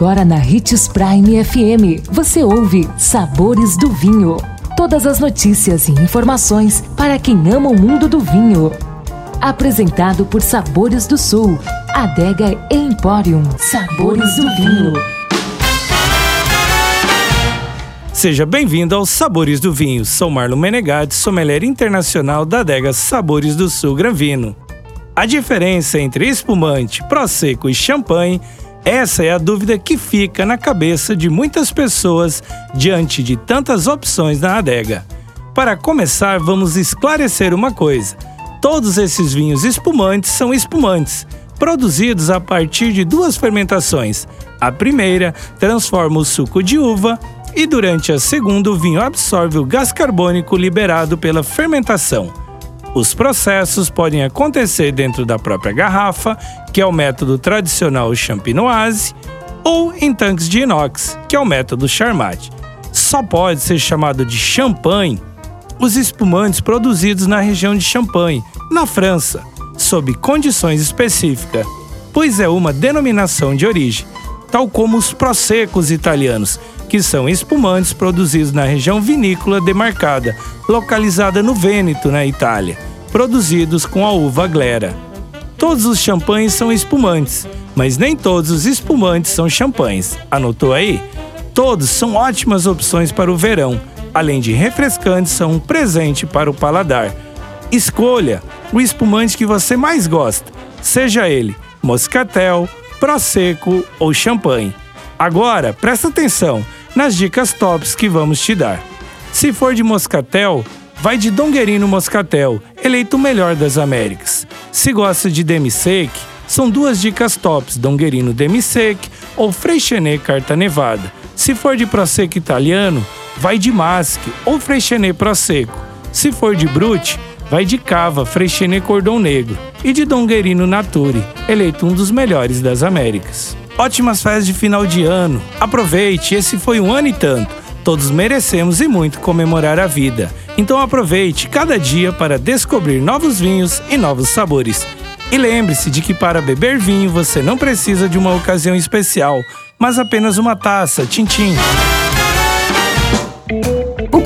Agora na Ritz Prime FM, você ouve Sabores do Vinho. Todas as notícias e informações para quem ama o mundo do vinho. Apresentado por Sabores do Sul, Adega Emporium. Sabores do Vinho. Seja bem-vindo aos Sabores do Vinho. Sou Marlon Menegatti, sommelier internacional da adega Sabores do Sul Granvino. A diferença entre espumante, prosecco e champanhe essa é a dúvida que fica na cabeça de muitas pessoas diante de tantas opções na adega. Para começar, vamos esclarecer uma coisa: todos esses vinhos espumantes são espumantes, produzidos a partir de duas fermentações. A primeira transforma o suco de uva e durante a segunda o vinho absorve o gás carbônico liberado pela fermentação. Os processos podem acontecer dentro da própria garrafa, que é o método tradicional champenoise, ou em tanques de inox, que é o método Charmat. Só pode ser chamado de champanhe os espumantes produzidos na região de Champagne, na França, sob condições específicas, pois é uma denominação de origem, tal como os prosecos italianos, que são espumantes produzidos na região vinícola demarcada, localizada no Vêneto, na Itália, produzidos com a uva glera. Todos os champanhes são espumantes, mas nem todos os espumantes são champanhes. Anotou aí? Todos são ótimas opções para o verão, além de refrescantes, são um presente para o paladar. Escolha o espumante que você mais gosta, seja ele moscatel, prosecco ou champanhe. Agora, presta atenção nas dicas tops que vamos te dar. Se for de moscatel, vai de Donguerino Moscatel, eleito o melhor das Américas. Se gosta de demi-sec, são duas dicas tops, Donguerino demi-sec ou Freixenet Carta Nevada. Se for de Prosecco italiano, vai de Masque ou Freixenet Prosecco. Se for de Brut, vai de Cava, Freixenet Cordão Negro. E de Donguerino Nature, eleito um dos melhores das Américas. Ótimas festas de final de ano. Aproveite, esse foi um ano e tanto. Todos merecemos e muito comemorar a vida. Então aproveite cada dia para descobrir novos vinhos e novos sabores. E lembre-se de que para beber vinho você não precisa de uma ocasião especial, mas apenas uma taça, tintim.